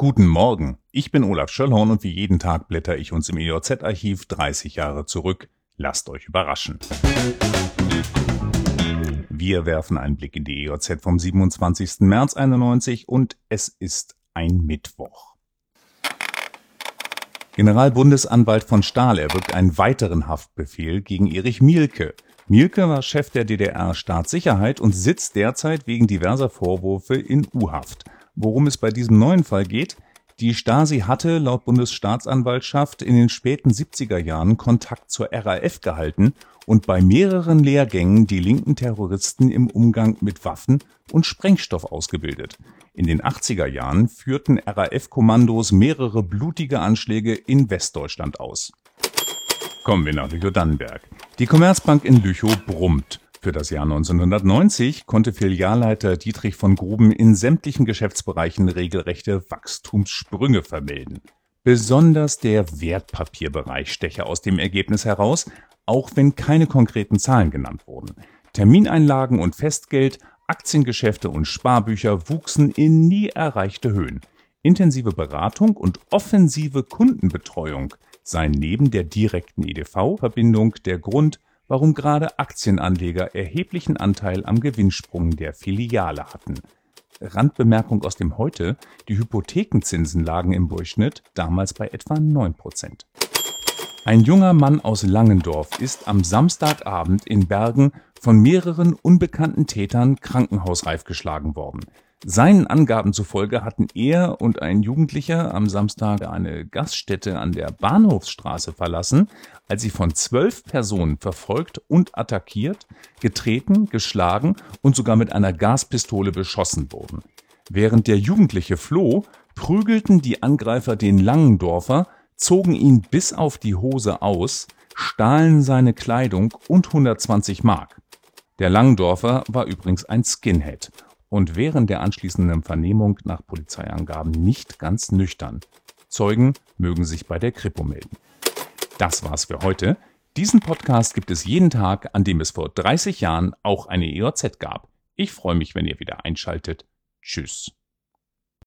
Guten Morgen, ich bin Olaf Schöllhorn und wie jeden Tag blätter ich uns im EOZ-Archiv 30 Jahre zurück. Lasst euch überraschen. Wir werfen einen Blick in die EOZ vom 27. März 91 und es ist ein Mittwoch. Generalbundesanwalt von Stahl erwirkt einen weiteren Haftbefehl gegen Erich Mielke. Mielke war Chef der DDR-Staatssicherheit und sitzt derzeit wegen diverser Vorwürfe in U-Haft. Worum es bei diesem neuen Fall geht? Die Stasi hatte laut Bundesstaatsanwaltschaft in den späten 70er Jahren Kontakt zur RAF gehalten und bei mehreren Lehrgängen die linken Terroristen im Umgang mit Waffen und Sprengstoff ausgebildet. In den 80er Jahren führten RAF-Kommandos mehrere blutige Anschläge in Westdeutschland aus. Kommen wir nach Lüchow-Dannenberg. Die Commerzbank in Lüchow brummt. Für das Jahr 1990 konnte Filialleiter Dietrich von Gruben in sämtlichen Geschäftsbereichen regelrechte Wachstumssprünge vermelden. Besonders der Wertpapierbereich steche aus dem Ergebnis heraus, auch wenn keine konkreten Zahlen genannt wurden. Termineinlagen und Festgeld, Aktiengeschäfte und Sparbücher wuchsen in nie erreichte Höhen. Intensive Beratung und offensive Kundenbetreuung seien neben der direkten EDV-Verbindung der Grund, warum gerade Aktienanleger erheblichen Anteil am Gewinnsprung der Filiale hatten. Randbemerkung aus dem Heute, die Hypothekenzinsen lagen im Durchschnitt damals bei etwa 9 Prozent. Ein junger Mann aus Langendorf ist am Samstagabend in Bergen von mehreren unbekannten Tätern krankenhausreif geschlagen worden. Seinen Angaben zufolge hatten er und ein Jugendlicher am Samstag eine Gaststätte an der Bahnhofsstraße verlassen, als sie von zwölf Personen verfolgt und attackiert, getreten, geschlagen und sogar mit einer Gaspistole beschossen wurden. Während der Jugendliche floh, prügelten die Angreifer den Langendorfer, zogen ihn bis auf die Hose aus, stahlen seine Kleidung und 120 Mark. Der Langendorfer war übrigens ein Skinhead und während der anschließenden Vernehmung nach Polizeiangaben nicht ganz nüchtern. Zeugen mögen sich bei der Kripo melden. Das war's für heute. Diesen Podcast gibt es jeden Tag, an dem es vor 30 Jahren auch eine EOZ gab. Ich freue mich, wenn ihr wieder einschaltet. Tschüss.